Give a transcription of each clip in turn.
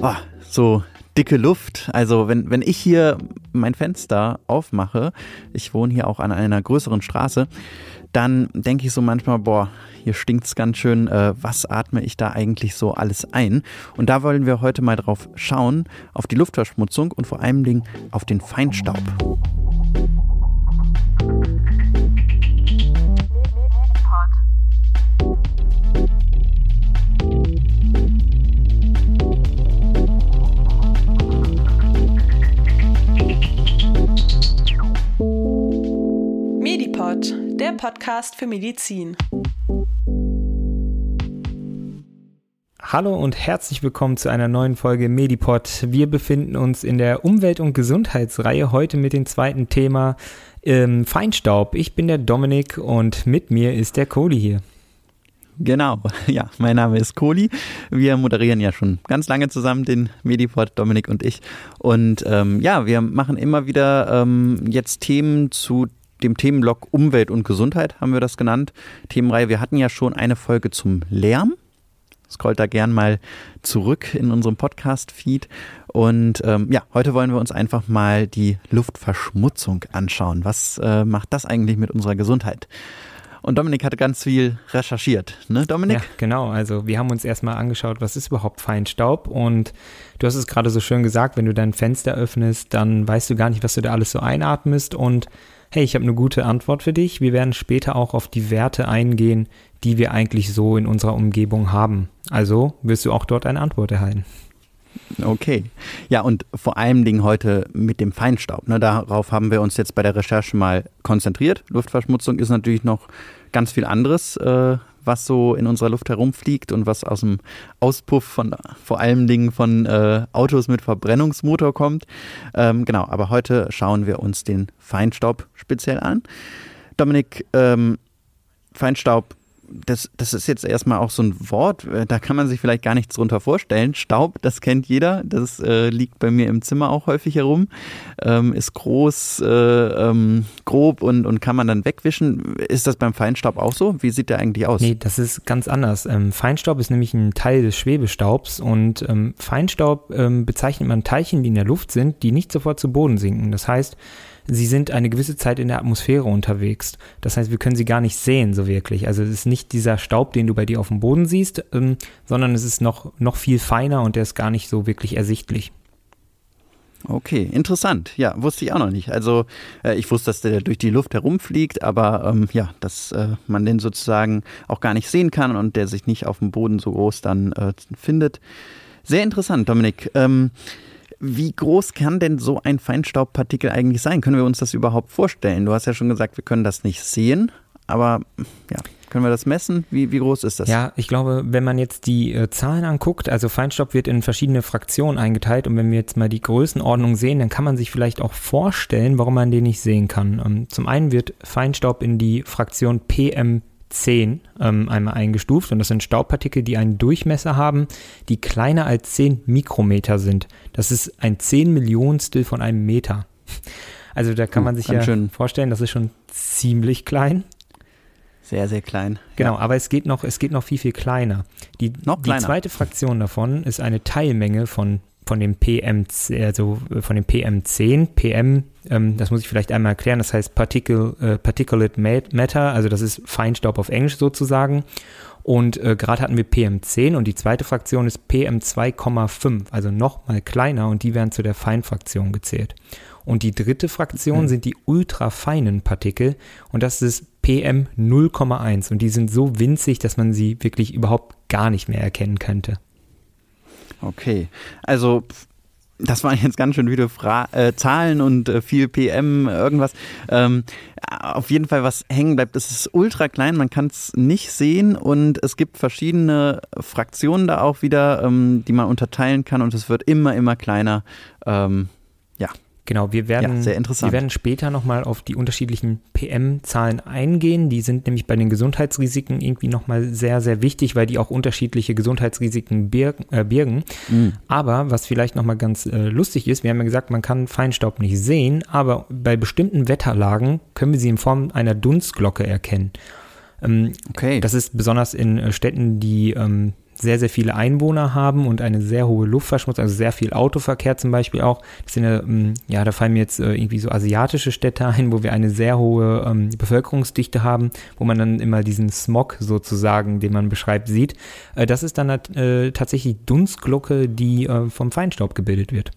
Oh, so dicke Luft. Also wenn, wenn ich hier mein Fenster aufmache, ich wohne hier auch an einer größeren Straße, dann denke ich so manchmal, boah, hier stinkt es ganz schön, äh, was atme ich da eigentlich so alles ein? Und da wollen wir heute mal drauf schauen, auf die Luftverschmutzung und vor allem Dingen auf den Feinstaub. Der Podcast für Medizin. Hallo und herzlich willkommen zu einer neuen Folge Medipod. Wir befinden uns in der Umwelt- und Gesundheitsreihe heute mit dem zweiten Thema ähm, Feinstaub. Ich bin der Dominik und mit mir ist der Kohli hier. Genau, ja, mein Name ist Kohli. Wir moderieren ja schon ganz lange zusammen den Medipod, Dominik und ich. Und ähm, ja, wir machen immer wieder ähm, jetzt Themen zu dem Themenblock Umwelt und Gesundheit, haben wir das genannt. Themenreihe, wir hatten ja schon eine Folge zum Lärm. Scrollt da gern mal zurück in unserem Podcast-Feed. Und ähm, ja, heute wollen wir uns einfach mal die Luftverschmutzung anschauen. Was äh, macht das eigentlich mit unserer Gesundheit? Und Dominik hatte ganz viel recherchiert, ne, Dominik? Ja, genau. Also wir haben uns erstmal angeschaut, was ist überhaupt Feinstaub. Und du hast es gerade so schön gesagt, wenn du dein Fenster öffnest, dann weißt du gar nicht, was du da alles so einatmest. Und hey, ich habe eine gute Antwort für dich. Wir werden später auch auf die Werte eingehen, die wir eigentlich so in unserer Umgebung haben. Also wirst du auch dort eine Antwort erhalten. Okay. Ja, und vor allem Dingen heute mit dem Feinstaub. Ne, darauf haben wir uns jetzt bei der Recherche mal konzentriert. Luftverschmutzung ist natürlich noch ganz viel anderes, äh, was so in unserer Luft herumfliegt und was aus dem Auspuff von vor allem Dingen von äh, Autos mit Verbrennungsmotor kommt. Ähm, genau, aber heute schauen wir uns den Feinstaub speziell an. Dominik, ähm, Feinstaub das, das ist jetzt erstmal auch so ein Wort, äh, da kann man sich vielleicht gar nichts drunter vorstellen. Staub, das kennt jeder, das äh, liegt bei mir im Zimmer auch häufig herum, ähm, ist groß, äh, ähm, grob und, und kann man dann wegwischen. Ist das beim Feinstaub auch so? Wie sieht der eigentlich aus? Nee, das ist ganz anders. Ähm, Feinstaub ist nämlich ein Teil des Schwebestaubs und ähm, Feinstaub ähm, bezeichnet man Teilchen, die in der Luft sind, die nicht sofort zu Boden sinken. Das heißt, sie sind eine gewisse Zeit in der Atmosphäre unterwegs. Das heißt, wir können sie gar nicht sehen so wirklich. Also es ist nicht dieser Staub, den du bei dir auf dem Boden siehst, ähm, sondern es ist noch, noch viel feiner und der ist gar nicht so wirklich ersichtlich. Okay, interessant. Ja, wusste ich auch noch nicht. Also äh, ich wusste, dass der durch die Luft herumfliegt, aber ähm, ja, dass äh, man den sozusagen auch gar nicht sehen kann und der sich nicht auf dem Boden so groß dann äh, findet. Sehr interessant, Dominik. Ähm, wie groß kann denn so ein Feinstaubpartikel eigentlich sein? Können wir uns das überhaupt vorstellen? Du hast ja schon gesagt, wir können das nicht sehen, aber ja, können wir das messen? Wie, wie groß ist das? Ja, ich glaube, wenn man jetzt die äh, Zahlen anguckt, also Feinstaub wird in verschiedene Fraktionen eingeteilt und wenn wir jetzt mal die Größenordnung sehen, dann kann man sich vielleicht auch vorstellen, warum man den nicht sehen kann. Ähm, zum einen wird Feinstaub in die Fraktion PM 10 ähm, einmal eingestuft und das sind Staubpartikel, die einen Durchmesser haben, die kleiner als 10 Mikrometer sind. Das ist ein 10 Millionstel von einem Meter. Also da kann man sich ja schön. vorstellen, das ist schon ziemlich klein. Sehr, sehr klein. Genau, ja. aber es geht noch, es geht noch viel, viel kleiner. Die, noch kleiner. die zweite Fraktion davon ist eine Teilmenge von von dem PM, also äh, von dem PM10. PM, ähm, das muss ich vielleicht einmal erklären, das heißt Particle, äh, Particulate Matter, also das ist Feinstaub auf Englisch sozusagen. Und äh, gerade hatten wir PM10 und die zweite Fraktion ist PM2,5, also nochmal kleiner und die werden zu der Feinfraktion gezählt. Und die dritte Fraktion mhm. sind die ultrafeinen Partikel und das ist PM 0,1 und die sind so winzig, dass man sie wirklich überhaupt gar nicht mehr erkennen könnte. Okay, also das waren jetzt ganz schön viele Fra äh, Zahlen und äh, viel PM, irgendwas. Ähm, auf jeden Fall, was hängen bleibt, es ist ultra klein, man kann es nicht sehen und es gibt verschiedene Fraktionen da auch wieder, ähm, die man unterteilen kann und es wird immer, immer kleiner. Ähm, ja, Genau, wir werden, ja, wir werden später nochmal auf die unterschiedlichen PM-Zahlen eingehen. Die sind nämlich bei den Gesundheitsrisiken irgendwie nochmal sehr, sehr wichtig, weil die auch unterschiedliche Gesundheitsrisiken birgen. Äh, birgen. Mhm. Aber was vielleicht nochmal ganz äh, lustig ist, wir haben ja gesagt, man kann Feinstaub nicht sehen, aber bei bestimmten Wetterlagen können wir sie in Form einer Dunstglocke erkennen. Ähm, okay. Das ist besonders in äh, Städten, die ähm, sehr, sehr viele Einwohner haben und eine sehr hohe Luftverschmutzung, also sehr viel Autoverkehr zum Beispiel auch. Das sind ja, ähm, ja da fallen mir jetzt äh, irgendwie so asiatische Städte ein, wo wir eine sehr hohe ähm, Bevölkerungsdichte haben, wo man dann immer diesen Smog sozusagen, den man beschreibt, sieht. Äh, das ist dann äh, tatsächlich Dunstglocke, die äh, vom Feinstaub gebildet wird.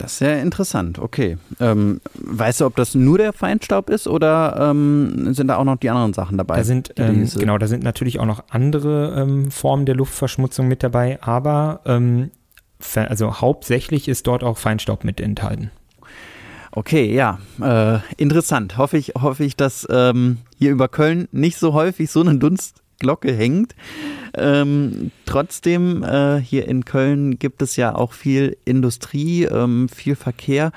Das ist sehr interessant, okay. Ähm, weißt du, ob das nur der Feinstaub ist oder ähm, sind da auch noch die anderen Sachen dabei? Da sind, ähm, genau, da sind natürlich auch noch andere ähm, Formen der Luftverschmutzung mit dabei, aber ähm, also hauptsächlich ist dort auch Feinstaub mit enthalten. Okay, ja, äh, interessant. Hoffe ich, hoffe ich, dass ähm, hier über Köln nicht so häufig so eine Dunstglocke hängt. Ähm, trotzdem, äh, hier in Köln gibt es ja auch viel Industrie, ähm, viel Verkehr.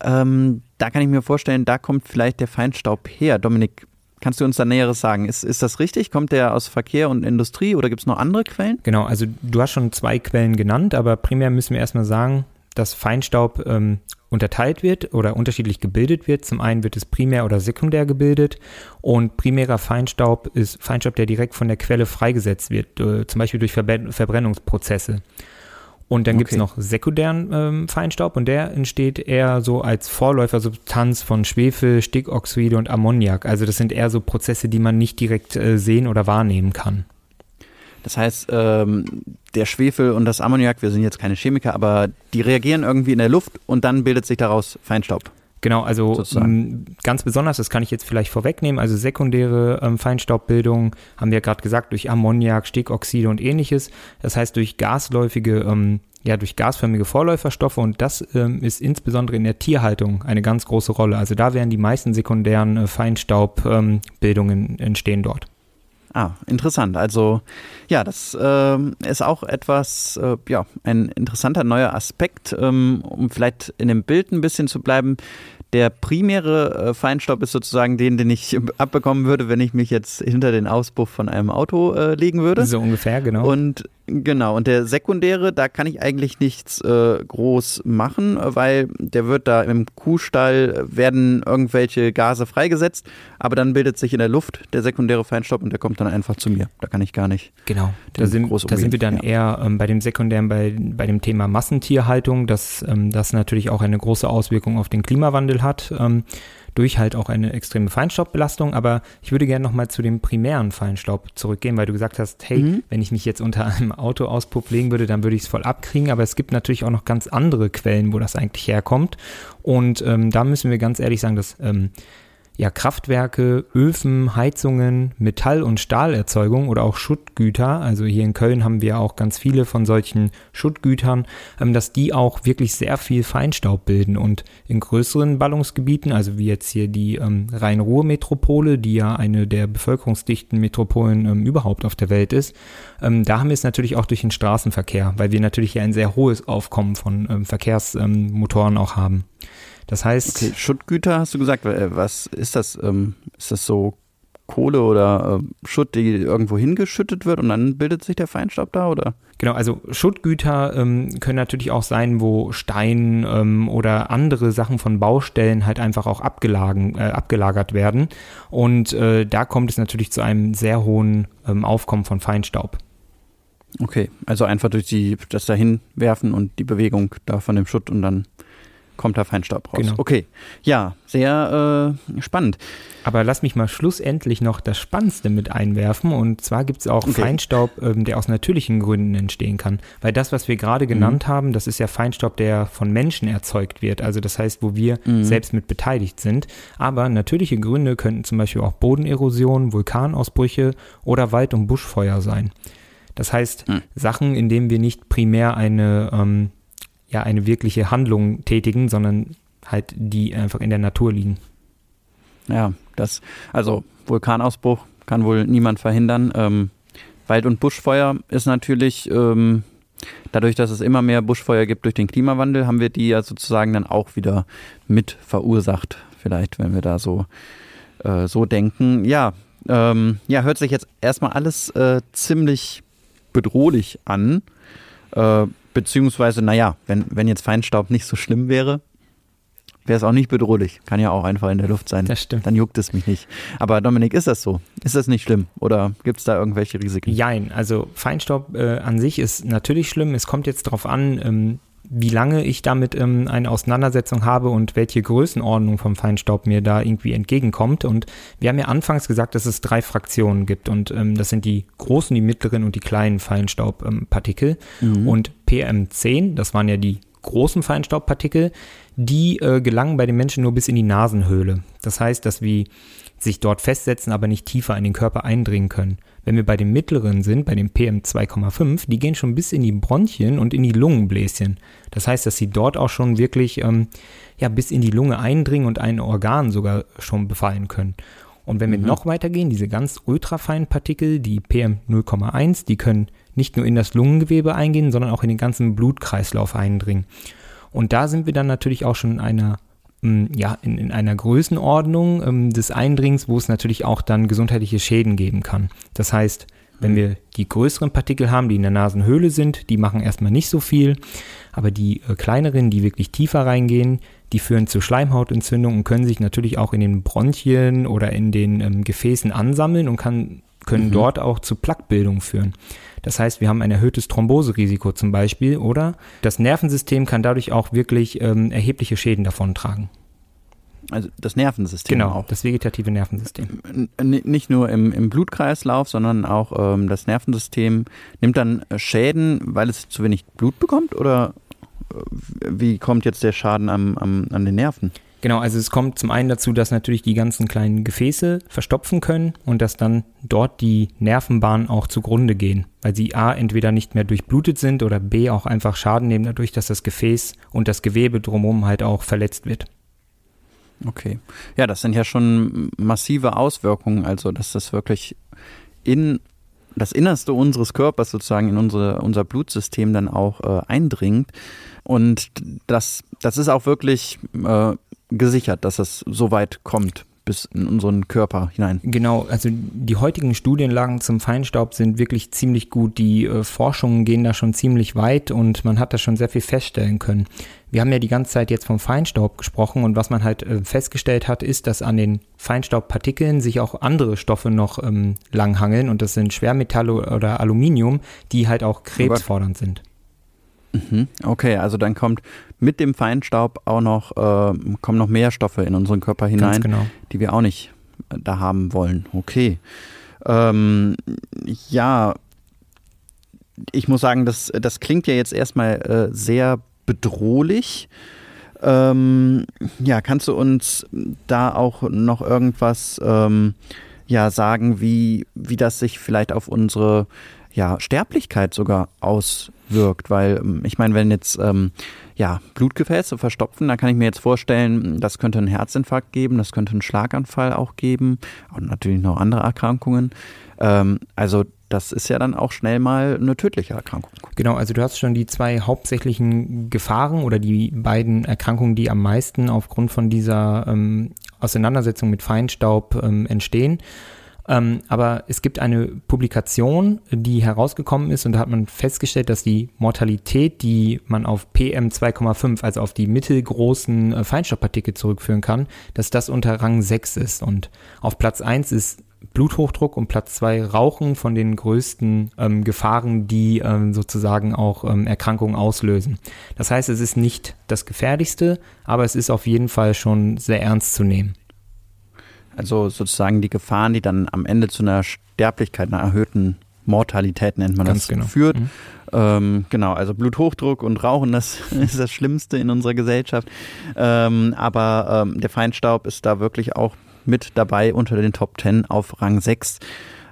Ähm, da kann ich mir vorstellen, da kommt vielleicht der Feinstaub her. Dominik, Kannst du uns da Näheres sagen? Ist, ist das richtig? Kommt der aus Verkehr und Industrie oder gibt es noch andere Quellen? Genau, also du hast schon zwei Quellen genannt, aber primär müssen wir erstmal sagen, dass Feinstaub ähm, unterteilt wird oder unterschiedlich gebildet wird. Zum einen wird es primär oder sekundär gebildet und primärer Feinstaub ist Feinstaub, der direkt von der Quelle freigesetzt wird, äh, zum Beispiel durch Verbrennungsprozesse. Und dann okay. gibt es noch sekundären ähm, Feinstaub und der entsteht eher so als Vorläufersubstanz von Schwefel, Stickoxide und Ammoniak. Also das sind eher so Prozesse, die man nicht direkt äh, sehen oder wahrnehmen kann. Das heißt, ähm, der Schwefel und das Ammoniak, wir sind jetzt keine Chemiker, aber die reagieren irgendwie in der Luft und dann bildet sich daraus Feinstaub. Genau, also m, ganz besonders, das kann ich jetzt vielleicht vorwegnehmen, also sekundäre ähm, Feinstaubbildung haben wir gerade gesagt, durch Ammoniak, Stickoxide und ähnliches. Das heißt, durch gasläufige, ähm, ja, durch gasförmige Vorläuferstoffe und das ähm, ist insbesondere in der Tierhaltung eine ganz große Rolle. Also da werden die meisten sekundären äh, Feinstaubbildungen ähm, entstehen dort. Ah, interessant. Also ja, das äh, ist auch etwas, äh, ja, ein interessanter neuer Aspekt, ähm, um vielleicht in dem Bild ein bisschen zu bleiben. Der primäre äh, Feinstaub ist sozusagen den, den ich abbekommen würde, wenn ich mich jetzt hinter den Auspuff von einem Auto äh, legen würde. So ungefähr, genau. Und Genau, und der sekundäre, da kann ich eigentlich nichts äh, groß machen, weil der wird da im Kuhstall, werden irgendwelche Gase freigesetzt, aber dann bildet sich in der Luft der sekundäre Feinstaub und der kommt dann einfach zu mir. Da kann ich gar nicht. Genau, da sind, da sind wir dann ja. eher ähm, bei dem sekundären, bei, bei dem Thema Massentierhaltung, dass ähm, das natürlich auch eine große Auswirkung auf den Klimawandel hat. Ähm, durch halt auch eine extreme Feinstaubbelastung. Aber ich würde gerne nochmal zu dem primären Feinstaub zurückgehen, weil du gesagt hast, hey, mhm. wenn ich mich jetzt unter einem Autoauspuff legen würde, dann würde ich es voll abkriegen. Aber es gibt natürlich auch noch ganz andere Quellen, wo das eigentlich herkommt. Und ähm, da müssen wir ganz ehrlich sagen, dass ähm, ja, Kraftwerke, Öfen, Heizungen, Metall- und Stahlerzeugung oder auch Schuttgüter, also hier in Köln haben wir auch ganz viele von solchen Schuttgütern, ähm, dass die auch wirklich sehr viel Feinstaub bilden und in größeren Ballungsgebieten, also wie jetzt hier die ähm, Rhein-Ruhr-Metropole, die ja eine der bevölkerungsdichten Metropolen ähm, überhaupt auf der Welt ist, da haben wir es natürlich auch durch den Straßenverkehr, weil wir natürlich hier ein sehr hohes Aufkommen von Verkehrsmotoren auch haben. Das heißt. Okay, Schuttgüter hast du gesagt. Äh, was ist das? Ähm, ist das so Kohle oder äh, Schutt, die irgendwo hingeschüttet wird und dann bildet sich der Feinstaub da, oder? Genau, also Schuttgüter ähm, können natürlich auch sein, wo Stein ähm, oder andere Sachen von Baustellen halt einfach auch abgelagen, äh, abgelagert werden. Und äh, da kommt es natürlich zu einem sehr hohen ähm, Aufkommen von Feinstaub. Okay, also einfach durch die, das dahin werfen und die Bewegung da von dem Schutt und dann kommt da Feinstaub raus. Genau. Okay, ja, sehr äh, spannend. Aber lass mich mal schlussendlich noch das Spannendste mit einwerfen. Und zwar gibt es auch okay. Feinstaub, ähm, der aus natürlichen Gründen entstehen kann. Weil das, was wir gerade genannt mhm. haben, das ist ja Feinstaub, der von Menschen erzeugt wird. Also das heißt, wo wir mhm. selbst mit beteiligt sind. Aber natürliche Gründe könnten zum Beispiel auch Bodenerosion, Vulkanausbrüche oder Wald- und Buschfeuer sein. Das heißt, mhm. Sachen, in denen wir nicht primär eine ähm, ja eine wirkliche Handlung tätigen, sondern halt die einfach in der Natur liegen. Ja, das, also Vulkanausbruch kann wohl niemand verhindern. Ähm, Wald- und Buschfeuer ist natürlich, ähm, dadurch, dass es immer mehr Buschfeuer gibt durch den Klimawandel, haben wir die ja sozusagen dann auch wieder mit verursacht. Vielleicht, wenn wir da so, äh, so denken. Ja, ähm, ja, hört sich jetzt erstmal alles äh, ziemlich bedrohlich an. Äh, Beziehungsweise, naja, wenn, wenn jetzt Feinstaub nicht so schlimm wäre, wäre es auch nicht bedrohlich. Kann ja auch einfach in der Luft sein. Das stimmt. Dann juckt es mich nicht. Aber Dominik, ist das so? Ist das nicht schlimm? Oder gibt es da irgendwelche Risiken? Jein, also Feinstaub äh, an sich ist natürlich schlimm. Es kommt jetzt darauf an, ähm, wie lange ich damit ähm, eine Auseinandersetzung habe und welche Größenordnung vom Feinstaub mir da irgendwie entgegenkommt. Und wir haben ja anfangs gesagt, dass es drei Fraktionen gibt und ähm, das sind die großen, die mittleren und die kleinen Feinstaubpartikel. Mhm. Und PM10, das waren ja die großen Feinstaubpartikel, die äh, gelangen bei den Menschen nur bis in die Nasenhöhle. Das heißt, dass wir sich dort festsetzen, aber nicht tiefer in den Körper eindringen können. Wenn wir bei den mittleren sind, bei dem PM2,5, die gehen schon bis in die Bronchien und in die Lungenbläschen. Das heißt, dass sie dort auch schon wirklich ähm, ja, bis in die Lunge eindringen und ein Organ sogar schon befallen können. Und wenn wir mhm. noch weiter gehen, diese ganz ultrafeinen Partikel, die PM0,1, die können nicht nur in das Lungengewebe eingehen, sondern auch in den ganzen Blutkreislauf eindringen. Und da sind wir dann natürlich auch schon in einer ja, in, in einer Größenordnung ähm, des Eindringens, wo es natürlich auch dann gesundheitliche Schäden geben kann. Das heißt, wenn mhm. wir die größeren Partikel haben, die in der Nasenhöhle sind, die machen erstmal nicht so viel, aber die äh, kleineren, die wirklich tiefer reingehen, die führen zu Schleimhautentzündungen und können sich natürlich auch in den Bronchien oder in den ähm, Gefäßen ansammeln und kann, können mhm. dort auch zu Plaquebildung führen. Das heißt, wir haben ein erhöhtes Thromboserisiko zum Beispiel oder das Nervensystem kann dadurch auch wirklich ähm, erhebliche Schäden davontragen. Also das Nervensystem genau, auch. das vegetative Nervensystem. N nicht nur im, im, Blutkreislauf, sondern auch ähm, das Nervensystem nimmt dann Schäden, weil es zu wenig Blut bekommt oder äh, wie kommt jetzt der Schaden am, am, an den Nerven? Genau, also es kommt zum einen dazu, dass natürlich die ganzen kleinen Gefäße verstopfen können und dass dann dort die Nervenbahnen auch zugrunde gehen, weil sie a entweder nicht mehr durchblutet sind oder b auch einfach Schaden nehmen dadurch, dass das Gefäß und das Gewebe drumherum halt auch verletzt wird. Okay. Ja, das sind ja schon massive Auswirkungen, also dass das wirklich in das Innerste unseres Körpers sozusagen in unsere, unser Blutsystem dann auch äh, eindringt. Und das, das ist auch wirklich äh, gesichert, dass es so weit kommt bis in unseren Körper hinein. Genau, also die heutigen Studienlagen zum Feinstaub sind wirklich ziemlich gut. Die äh, Forschungen gehen da schon ziemlich weit und man hat da schon sehr viel feststellen können. Wir haben ja die ganze Zeit jetzt vom Feinstaub gesprochen und was man halt äh, festgestellt hat, ist, dass an den Feinstaubpartikeln sich auch andere Stoffe noch ähm, langhangeln und das sind Schwermetalle oder Aluminium, die halt auch krebsfordernd sind. Mhm. Okay, also dann kommt mit dem Feinstaub auch noch, äh, kommen noch mehr Stoffe in unseren Körper hinein, genau. die wir auch nicht äh, da haben wollen. Okay. Ähm, ja, ich muss sagen, das, das klingt ja jetzt erstmal äh, sehr bedrohlich. Ähm, ja, kannst du uns da auch noch irgendwas ähm, ja, sagen, wie, wie das sich vielleicht auf unsere ja, Sterblichkeit sogar auswirkt. Weil ähm, ich meine, wenn jetzt ähm, ja, Blutgefäße verstopfen, dann kann ich mir jetzt vorstellen, das könnte einen Herzinfarkt geben, das könnte einen Schlaganfall auch geben und natürlich noch andere Erkrankungen. Ähm, also das ist ja dann auch schnell mal eine tödliche Erkrankung. Genau, also du hast schon die zwei hauptsächlichen Gefahren oder die beiden Erkrankungen, die am meisten aufgrund von dieser ähm, Auseinandersetzung mit Feinstaub ähm, entstehen. Ähm, aber es gibt eine Publikation, die herausgekommen ist und da hat man festgestellt, dass die Mortalität, die man auf PM2,5, also auf die mittelgroßen äh, Feinstaubpartikel zurückführen kann, dass das unter Rang 6 ist. Und auf Platz 1 ist Bluthochdruck und Platz 2 Rauchen von den größten ähm, Gefahren, die ähm, sozusagen auch ähm, Erkrankungen auslösen. Das heißt, es ist nicht das gefährlichste, aber es ist auf jeden Fall schon sehr ernst zu nehmen. Also sozusagen die Gefahren, die dann am Ende zu einer Sterblichkeit, einer erhöhten Mortalität nennt man Ganz das, genau. führt. Mhm. Ähm, genau, also Bluthochdruck und Rauchen, das ist das Schlimmste in unserer Gesellschaft. Ähm, aber ähm, der Feinstaub ist da wirklich auch mit dabei unter den Top 10 auf Rang 6.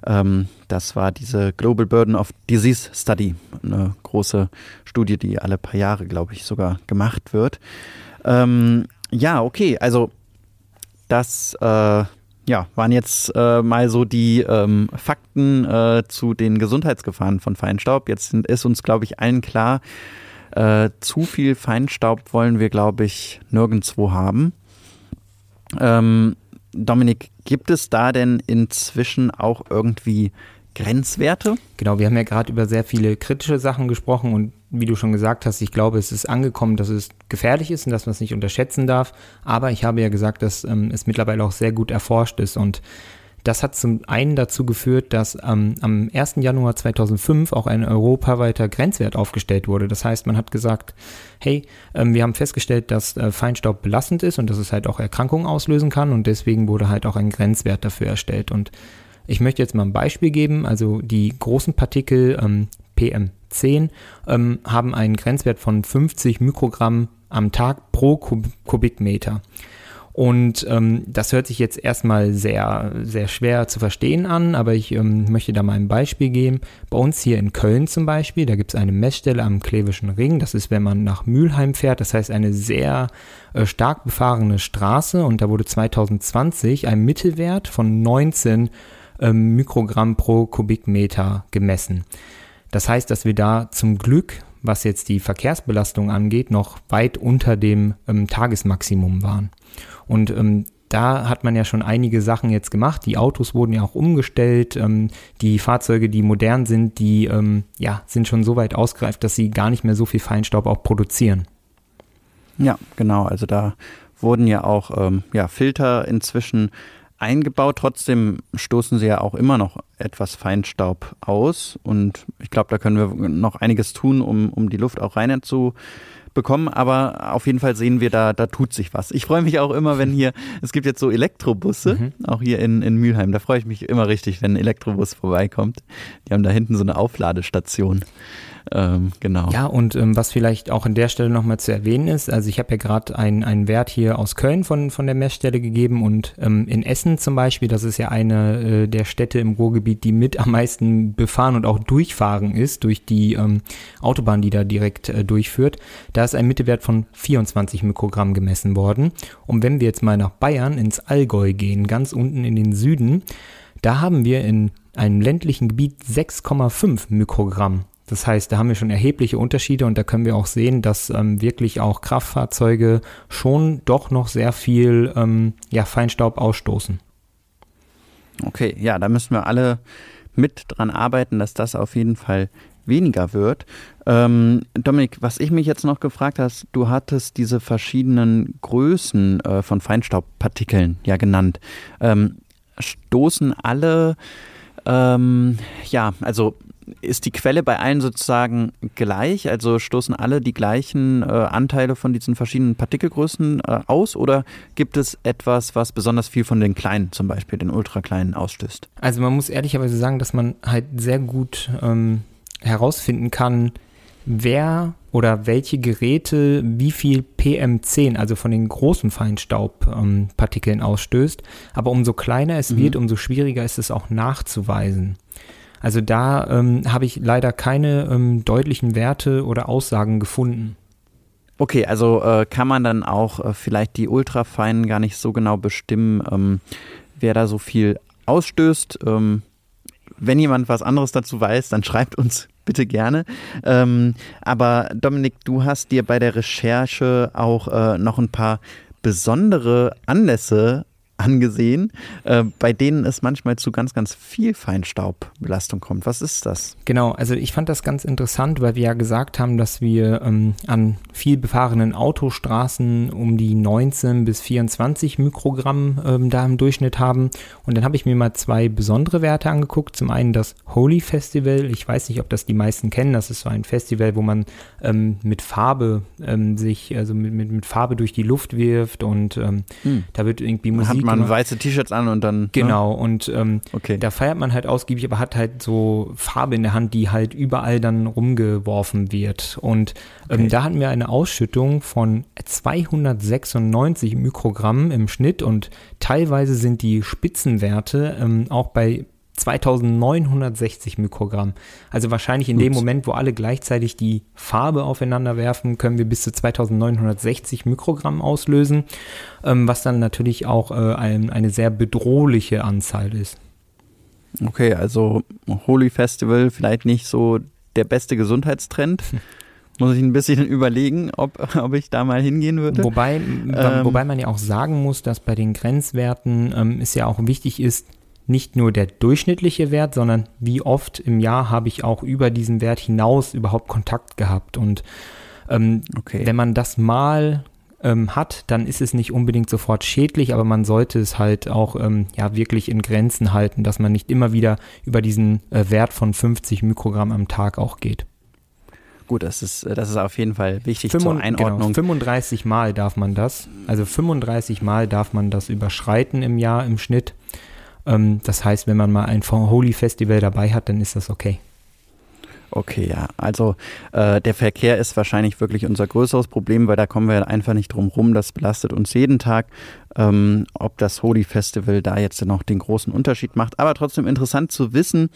Ähm, das war diese Global Burden of Disease Study, eine große Studie, die alle paar Jahre, glaube ich, sogar gemacht wird. Ähm, ja, okay, also das äh, ja, waren jetzt äh, mal so die ähm, Fakten äh, zu den Gesundheitsgefahren von Feinstaub. Jetzt sind, ist uns, glaube ich, allen klar, äh, zu viel Feinstaub wollen wir, glaube ich, nirgendwo haben. Ähm, Dominik, gibt es da denn inzwischen auch irgendwie Grenzwerte? Genau, wir haben ja gerade über sehr viele kritische Sachen gesprochen und wie du schon gesagt hast, ich glaube, es ist angekommen, dass es gefährlich ist und dass man es nicht unterschätzen darf. Aber ich habe ja gesagt, dass ähm, es mittlerweile auch sehr gut erforscht ist und das hat zum einen dazu geführt, dass ähm, am 1. Januar 2005 auch ein europaweiter Grenzwert aufgestellt wurde. Das heißt, man hat gesagt, hey, ähm, wir haben festgestellt, dass äh, Feinstaub belastend ist und dass es halt auch Erkrankungen auslösen kann und deswegen wurde halt auch ein Grenzwert dafür erstellt. Und ich möchte jetzt mal ein Beispiel geben. Also die großen Partikel ähm, PM10 ähm, haben einen Grenzwert von 50 Mikrogramm am Tag pro Kub Kubikmeter. Und ähm, das hört sich jetzt erstmal sehr, sehr schwer zu verstehen an, aber ich ähm, möchte da mal ein Beispiel geben. Bei uns hier in Köln zum Beispiel, da gibt es eine Messstelle am Klevischen Ring. Das ist, wenn man nach Mülheim fährt, das heißt eine sehr äh, stark befahrene Straße. Und da wurde 2020 ein Mittelwert von 19 ähm, Mikrogramm pro Kubikmeter gemessen. Das heißt, dass wir da zum Glück, was jetzt die Verkehrsbelastung angeht, noch weit unter dem ähm, Tagesmaximum waren. Und ähm, da hat man ja schon einige Sachen jetzt gemacht. Die Autos wurden ja auch umgestellt. Ähm, die Fahrzeuge, die modern sind, die ähm, ja, sind schon so weit ausgereift, dass sie gar nicht mehr so viel Feinstaub auch produzieren. Ja, genau. Also da wurden ja auch ähm, ja, Filter inzwischen eingebaut. Trotzdem stoßen sie ja auch immer noch etwas Feinstaub aus. Und ich glaube, da können wir noch einiges tun, um, um die Luft auch reiner zu bekommen, aber auf jeden Fall sehen wir, da, da tut sich was. Ich freue mich auch immer, wenn hier, es gibt jetzt so Elektrobusse, mhm. auch hier in, in Mülheim, da freue ich mich immer richtig, wenn ein Elektrobus vorbeikommt. Die haben da hinten so eine Aufladestation. Ähm, genau. Ja, und ähm, was vielleicht auch an der Stelle nochmal zu erwähnen ist, also ich habe ja gerade einen Wert hier aus Köln von, von der Messstelle gegeben und ähm, in Essen zum Beispiel, das ist ja eine äh, der Städte im Ruhrgebiet, die mit am meisten befahren und auch durchfahren ist durch die ähm, Autobahn, die da direkt äh, durchführt. Da ist ein Mittelwert von 24 Mikrogramm gemessen worden. Und wenn wir jetzt mal nach Bayern ins Allgäu gehen, ganz unten in den Süden, da haben wir in einem ländlichen Gebiet 6,5 Mikrogramm das heißt, da haben wir schon erhebliche Unterschiede und da können wir auch sehen, dass ähm, wirklich auch Kraftfahrzeuge schon doch noch sehr viel ähm, ja, Feinstaub ausstoßen. Okay, ja, da müssen wir alle mit dran arbeiten, dass das auf jeden Fall weniger wird. Ähm, Dominik, was ich mich jetzt noch gefragt habe, du hattest diese verschiedenen Größen äh, von Feinstaubpartikeln ja genannt. Ähm, stoßen alle, ähm, ja, also ist die Quelle bei allen sozusagen gleich? Also stoßen alle die gleichen äh, Anteile von diesen verschiedenen Partikelgrößen äh, aus oder gibt es etwas, was besonders viel von den kleinen, zum Beispiel den ultrakleinen, ausstößt? Also man muss ehrlicherweise sagen, dass man halt sehr gut ähm, herausfinden kann, wer oder welche Geräte wie viel PM10, also von den großen Feinstaubpartikeln ähm, ausstößt. Aber umso kleiner es mhm. wird, umso schwieriger ist es auch nachzuweisen. Also da ähm, habe ich leider keine ähm, deutlichen Werte oder Aussagen gefunden. Okay, also äh, kann man dann auch äh, vielleicht die Ultrafeinen gar nicht so genau bestimmen, ähm, wer da so viel ausstößt. Ähm, wenn jemand was anderes dazu weiß, dann schreibt uns bitte gerne. Ähm, aber Dominik, du hast dir bei der Recherche auch äh, noch ein paar besondere Anlässe angesehen, äh, bei denen es manchmal zu ganz, ganz viel Feinstaubbelastung kommt. Was ist das? Genau, also ich fand das ganz interessant, weil wir ja gesagt haben, dass wir ähm, an viel befahrenen Autostraßen um die 19 bis 24 Mikrogramm ähm, da im Durchschnitt haben. Und dann habe ich mir mal zwei besondere Werte angeguckt. Zum einen das Holy Festival. Ich weiß nicht, ob das die meisten kennen. Das ist so ein Festival, wo man ähm, mit Farbe ähm, sich, also mit, mit, mit, Farbe durch die Luft wirft und ähm, hm. da wird irgendwie Musik man weiße T-Shirts an und dann. Ne? Genau, ne? und ähm, okay. da feiert man halt ausgiebig, aber hat halt so Farbe in der Hand, die halt überall dann rumgeworfen wird. Und ähm, okay. da hatten wir eine Ausschüttung von 296 Mikrogramm im Schnitt und teilweise sind die Spitzenwerte ähm, auch bei 2960 Mikrogramm. Also wahrscheinlich in Ups. dem Moment, wo alle gleichzeitig die Farbe aufeinander werfen, können wir bis zu 2960 Mikrogramm auslösen, ähm, was dann natürlich auch äh, ein, eine sehr bedrohliche Anzahl ist. Okay, also Holy Festival vielleicht nicht so der beste Gesundheitstrend. Muss ich ein bisschen überlegen, ob, ob ich da mal hingehen würde. Wobei, ähm, wobei man ja auch sagen muss, dass bei den Grenzwerten ähm, es ja auch wichtig ist, nicht nur der durchschnittliche Wert, sondern wie oft im Jahr habe ich auch über diesen Wert hinaus überhaupt Kontakt gehabt. Und ähm, okay. wenn man das mal ähm, hat, dann ist es nicht unbedingt sofort schädlich, aber man sollte es halt auch ähm, ja wirklich in Grenzen halten, dass man nicht immer wieder über diesen äh, Wert von 50 Mikrogramm am Tag auch geht. Gut, das ist, das ist auf jeden Fall wichtig 5, zur genau, Einordnung. Genau, 35 Mal darf man das, also 35 Mal darf man das überschreiten im Jahr im Schnitt. Ähm, das heißt, wenn man mal ein Holy Festival dabei hat, dann ist das okay. Okay, ja. Also äh, der Verkehr ist wahrscheinlich wirklich unser größeres Problem, weil da kommen wir einfach nicht drum rum. Das belastet uns jeden Tag. Ähm, ob das Holy Festival da jetzt noch den großen Unterschied macht. Aber trotzdem interessant zu wissen,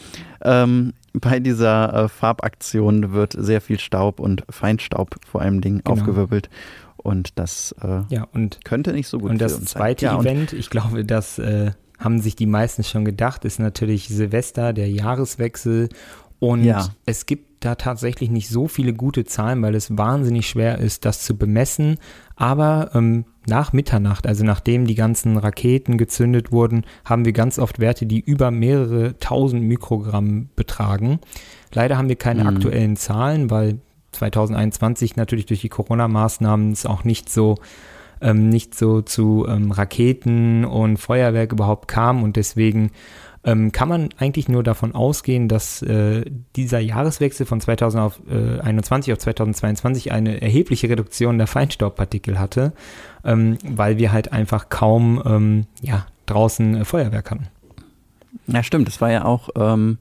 ähm, bei dieser äh, Farbaktion wird sehr viel Staub und Feinstaub vor allem Dingen genau. aufgewirbelt. Und das äh, ja, und, könnte nicht so gut Und das zweite ja, Event, ich glaube, das äh, haben sich die meisten schon gedacht, ist natürlich Silvester, der Jahreswechsel und ja. es gibt da tatsächlich nicht so viele gute Zahlen, weil es wahnsinnig schwer ist, das zu bemessen. Aber ähm, nach Mitternacht, also nachdem die ganzen Raketen gezündet wurden, haben wir ganz oft Werte, die über mehrere tausend Mikrogramm betragen. Leider haben wir keine mhm. aktuellen Zahlen, weil 2021 natürlich durch die Corona-Maßnahmen es auch nicht so ähm, nicht so zu ähm, Raketen und Feuerwerk überhaupt kam und deswegen ähm, kann man eigentlich nur davon ausgehen, dass äh, dieser Jahreswechsel von 2021 auf 2022 eine erhebliche Reduktion der Feinstaubpartikel hatte, ähm, weil wir halt einfach kaum ähm, ja, draußen äh, Feuerwerk hatten. Ja, stimmt. Das war ja auch ähm,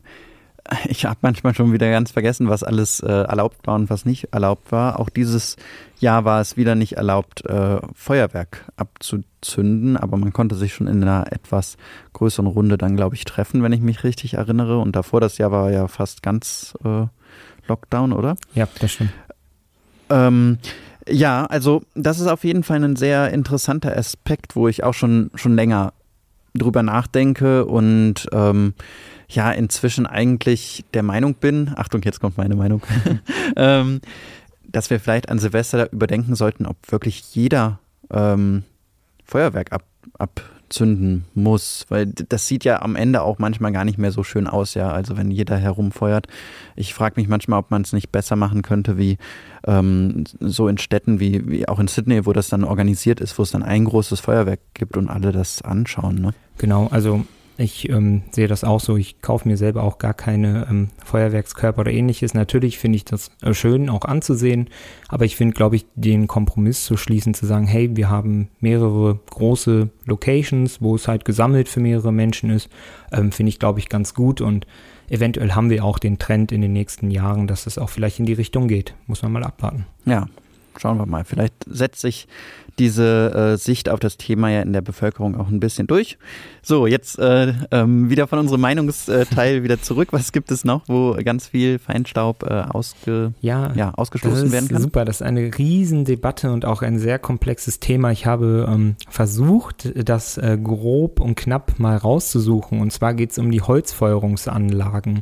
ich habe manchmal schon wieder ganz vergessen, was alles äh, erlaubt war und was nicht erlaubt war. Auch dieses Jahr war es wieder nicht erlaubt, äh, Feuerwerk abzuzünden, aber man konnte sich schon in einer etwas größeren Runde dann, glaube ich, treffen, wenn ich mich richtig erinnere. Und davor das Jahr war ja fast ganz äh, Lockdown, oder? Ja, das stimmt. Ähm, ja, also das ist auf jeden Fall ein sehr interessanter Aspekt, wo ich auch schon, schon länger drüber nachdenke und ähm, ja inzwischen eigentlich der Meinung bin, Achtung, jetzt kommt meine Meinung, ähm, dass wir vielleicht an Silvester überdenken sollten, ob wirklich jeder ähm, Feuerwerk ab, abzünden muss, weil das sieht ja am Ende auch manchmal gar nicht mehr so schön aus, ja. Also wenn jeder herumfeuert. Ich frage mich manchmal, ob man es nicht besser machen könnte, wie ähm, so in Städten wie, wie auch in Sydney, wo das dann organisiert ist, wo es dann ein großes Feuerwerk gibt und alle das anschauen. Ne? Genau, also ich ähm, sehe das auch so. Ich kaufe mir selber auch gar keine ähm, Feuerwerkskörper oder ähnliches. Natürlich finde ich das äh, schön auch anzusehen, aber ich finde, glaube ich, den Kompromiss zu schließen, zu sagen, hey, wir haben mehrere große Locations, wo es halt gesammelt für mehrere Menschen ist, ähm, finde ich, glaube ich, ganz gut und eventuell haben wir auch den Trend in den nächsten Jahren, dass es auch vielleicht in die Richtung geht. Muss man mal abwarten. Ja, schauen wir mal. Vielleicht setzt sich diese äh, Sicht auf das Thema ja in der Bevölkerung auch ein bisschen durch. So, jetzt äh, ähm, wieder von unserem Meinungsteil wieder zurück. Was gibt es noch, wo ganz viel Feinstaub äh, ausge, ja, ja, ausgestoßen werden kann? Super, das ist eine Riesendebatte und auch ein sehr komplexes Thema. Ich habe ähm, versucht, das äh, grob und knapp mal rauszusuchen. Und zwar geht es um die Holzfeuerungsanlagen.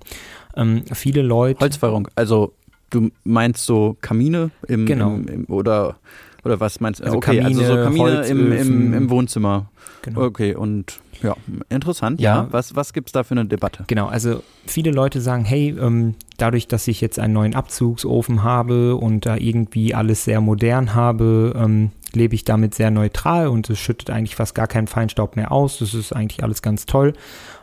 Ähm, viele Leute. Holzfeuerung, also du meinst so Kamine im, genau. im, im oder oder was meinst du? Also okay, Kamine, also so Kamine im, im, im, Wohnzimmer. Genau. Okay, und ja, interessant. Ja, ja. was, was gibt es da für eine Debatte? Genau, also viele Leute sagen, hey, ähm, dadurch, dass ich jetzt einen neuen Abzugsofen habe und da irgendwie alles sehr modern habe, ähm, lebe ich damit sehr neutral und es schüttet eigentlich fast gar keinen Feinstaub mehr aus. Das ist eigentlich alles ganz toll.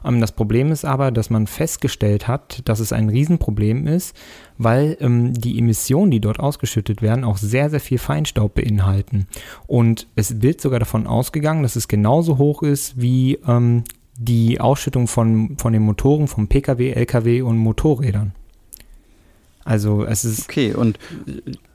Ähm, das Problem ist aber, dass man festgestellt hat, dass es ein Riesenproblem ist, weil ähm, die Emissionen, die dort ausgeschüttet werden, auch sehr, sehr viel Feinstaub beinhalten. Und es wird sogar davon ausgegangen, dass es genauso hoch ist wie ähm, die Ausschüttung von, von den Motoren von Pkw, Lkw und Motorrädern. Also es ist. Okay, und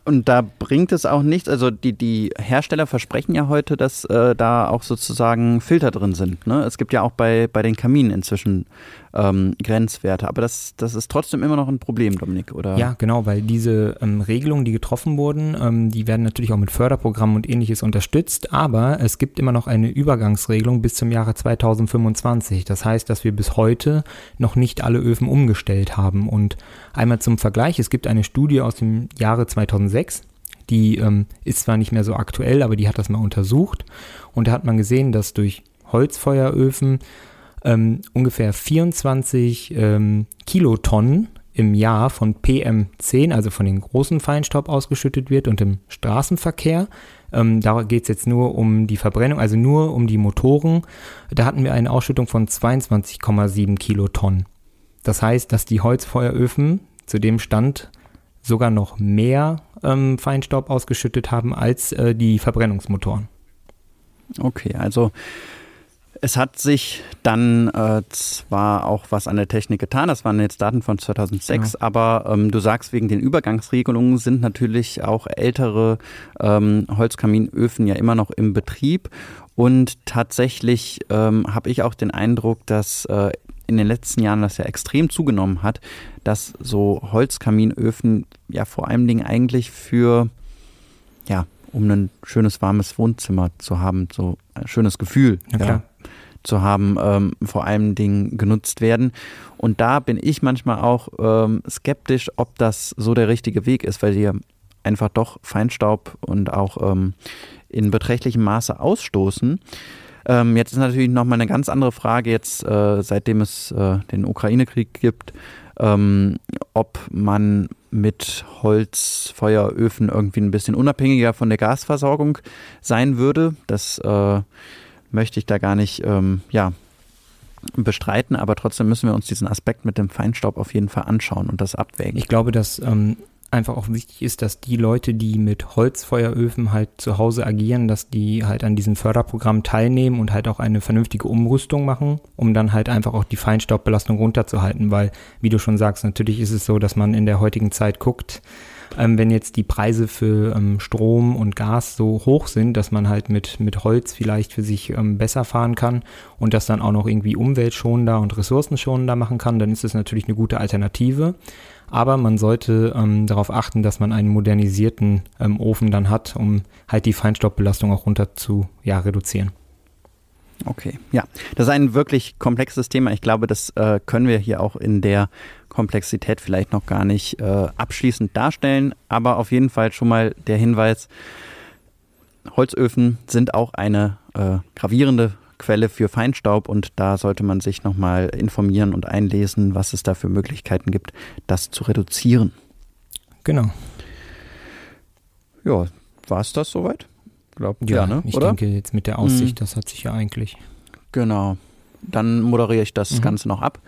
und da bringt es auch nichts, also die, die Hersteller versprechen ja heute, dass äh, da auch sozusagen Filter drin sind. Ne? Es gibt ja auch bei, bei den Kaminen inzwischen ähm, Grenzwerte, aber das, das ist trotzdem immer noch ein Problem, Dominik, oder? Ja, genau, weil diese ähm, Regelungen, die getroffen wurden, ähm, die werden natürlich auch mit Förderprogrammen und ähnliches unterstützt, aber es gibt immer noch eine Übergangsregelung bis zum Jahre 2025. Das heißt, dass wir bis heute noch nicht alle Öfen umgestellt haben. Und einmal zum Vergleich, es gibt eine Studie aus dem Jahre 2006, 2006. Die ähm, ist zwar nicht mehr so aktuell, aber die hat das mal untersucht. Und da hat man gesehen, dass durch Holzfeueröfen ähm, ungefähr 24 ähm, Kilotonnen im Jahr von PM10, also von den großen Feinstaub ausgeschüttet wird und im Straßenverkehr. Ähm, da geht es jetzt nur um die Verbrennung, also nur um die Motoren. Da hatten wir eine Ausschüttung von 22,7 Kilotonnen. Das heißt, dass die Holzfeueröfen zu dem Stand sogar noch mehr ähm, Feinstaub ausgeschüttet haben als äh, die Verbrennungsmotoren. Okay, also es hat sich dann äh, zwar auch was an der Technik getan, das waren jetzt Daten von 2006, ja. aber ähm, du sagst, wegen den Übergangsregelungen sind natürlich auch ältere ähm, Holzkaminöfen ja immer noch im Betrieb. Und tatsächlich ähm, habe ich auch den Eindruck, dass äh, in den letzten Jahren das ja extrem zugenommen hat, dass so Holzkaminöfen ja vor allen Dingen eigentlich für, ja, um ein schönes warmes Wohnzimmer zu haben, so ein schönes Gefühl ja, ja, zu haben, ähm, vor allen Dingen genutzt werden. Und da bin ich manchmal auch ähm, skeptisch, ob das so der richtige Weg ist, weil die einfach doch Feinstaub und auch ähm, in beträchtlichem Maße ausstoßen. Ähm, jetzt ist natürlich nochmal eine ganz andere Frage, jetzt äh, seitdem es äh, den Ukraine-Krieg gibt, ähm, ob man mit Holzfeueröfen irgendwie ein bisschen unabhängiger von der Gasversorgung sein würde. Das äh, möchte ich da gar nicht ähm, ja, bestreiten, aber trotzdem müssen wir uns diesen Aspekt mit dem Feinstaub auf jeden Fall anschauen und das abwägen. Ich glaube, dass ähm, einfach auch wichtig ist, dass die Leute, die mit Holzfeueröfen halt zu Hause agieren, dass die halt an diesem Förderprogramm teilnehmen und halt auch eine vernünftige Umrüstung machen, um dann halt einfach auch die Feinstaubbelastung runterzuhalten, weil, wie du schon sagst, natürlich ist es so, dass man in der heutigen Zeit guckt, ähm, wenn jetzt die Preise für ähm, Strom und Gas so hoch sind, dass man halt mit, mit Holz vielleicht für sich ähm, besser fahren kann und das dann auch noch irgendwie umweltschonender und ressourcenschonender machen kann, dann ist das natürlich eine gute Alternative. Aber man sollte ähm, darauf achten, dass man einen modernisierten ähm, Ofen dann hat, um halt die Feinstaubbelastung auch runter zu ja, reduzieren. Okay, ja, das ist ein wirklich komplexes Thema. Ich glaube, das äh, können wir hier auch in der Komplexität vielleicht noch gar nicht äh, abschließend darstellen, aber auf jeden Fall schon mal der Hinweis, Holzöfen sind auch eine äh, gravierende Quelle für Feinstaub und da sollte man sich nochmal informieren und einlesen, was es da für Möglichkeiten gibt, das zu reduzieren. Genau. Ja, war es das soweit? Glaub, ja, ja ne? ich Oder? denke jetzt mit der Aussicht, mhm. das hat sich ja eigentlich. Genau. Dann moderiere ich das mhm. Ganze noch ab.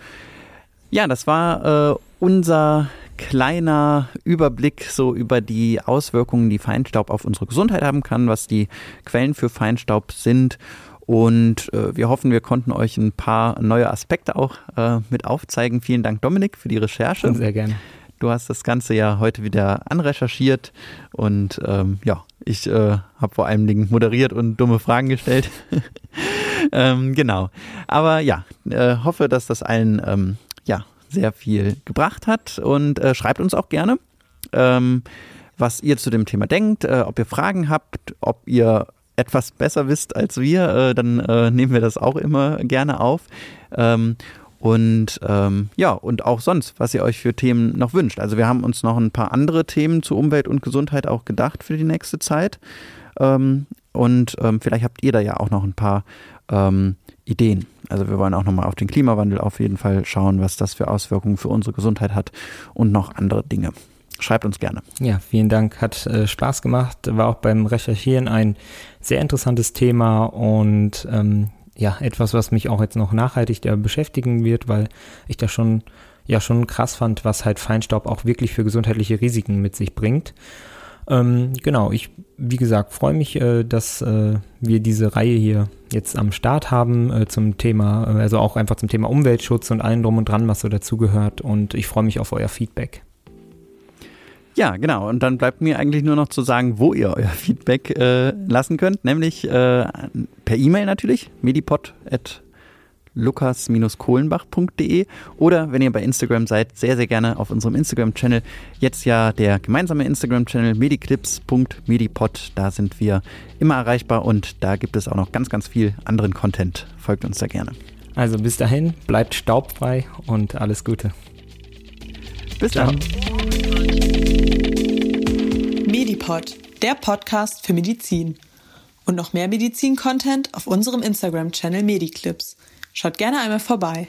Ja, das war äh, unser kleiner Überblick so über die Auswirkungen, die Feinstaub auf unsere Gesundheit haben kann, was die Quellen für Feinstaub sind. Und äh, wir hoffen, wir konnten euch ein paar neue Aspekte auch äh, mit aufzeigen. Vielen Dank, Dominik, für die Recherche. Sehr gerne. Du hast das Ganze ja heute wieder anrecherchiert und ähm, ja, ich äh, habe vor allen Dingen moderiert und dumme Fragen gestellt. ähm, genau. Aber ja, äh, hoffe, dass das allen ähm, ja, sehr viel gebracht hat und äh, schreibt uns auch gerne, ähm, was ihr zu dem Thema denkt, äh, ob ihr Fragen habt, ob ihr etwas besser wisst als wir, äh, dann äh, nehmen wir das auch immer gerne auf. Ähm, und ähm, ja, und auch sonst, was ihr euch für Themen noch wünscht. Also wir haben uns noch ein paar andere Themen zu Umwelt und Gesundheit auch gedacht für die nächste Zeit. Ähm, und ähm, vielleicht habt ihr da ja auch noch ein paar ähm, Ideen. Also wir wollen auch nochmal auf den Klimawandel auf jeden Fall schauen, was das für Auswirkungen für unsere Gesundheit hat und noch andere Dinge. Schreibt uns gerne. Ja, vielen Dank. Hat äh, Spaß gemacht. War auch beim Recherchieren ein sehr interessantes Thema und ähm, ja, etwas, was mich auch jetzt noch nachhaltig beschäftigen wird, weil ich das schon, ja, schon krass fand, was halt Feinstaub auch wirklich für gesundheitliche Risiken mit sich bringt. Ähm, genau, ich, wie gesagt, freue mich, äh, dass äh, wir diese Reihe hier jetzt am Start haben äh, zum Thema, äh, also auch einfach zum Thema Umweltschutz und allem drum und dran, was so dazugehört. Und ich freue mich auf euer Feedback. Ja, genau. Und dann bleibt mir eigentlich nur noch zu sagen, wo ihr euer Feedback äh, lassen könnt, nämlich äh, per E-Mail natürlich, medipod lukas-kohlenbach.de oder wenn ihr bei Instagram seid, sehr, sehr gerne auf unserem Instagram-Channel. Jetzt ja der gemeinsame Instagram-Channel mediclips.medipod. Da sind wir immer erreichbar und da gibt es auch noch ganz, ganz viel anderen Content. Folgt uns da gerne. Also bis dahin, bleibt staubfrei und alles Gute. Bis dann. Medipod, der Podcast für Medizin. Und noch mehr Medizin-Content auf unserem Instagram-Channel Mediclips. Schaut gerne einmal vorbei.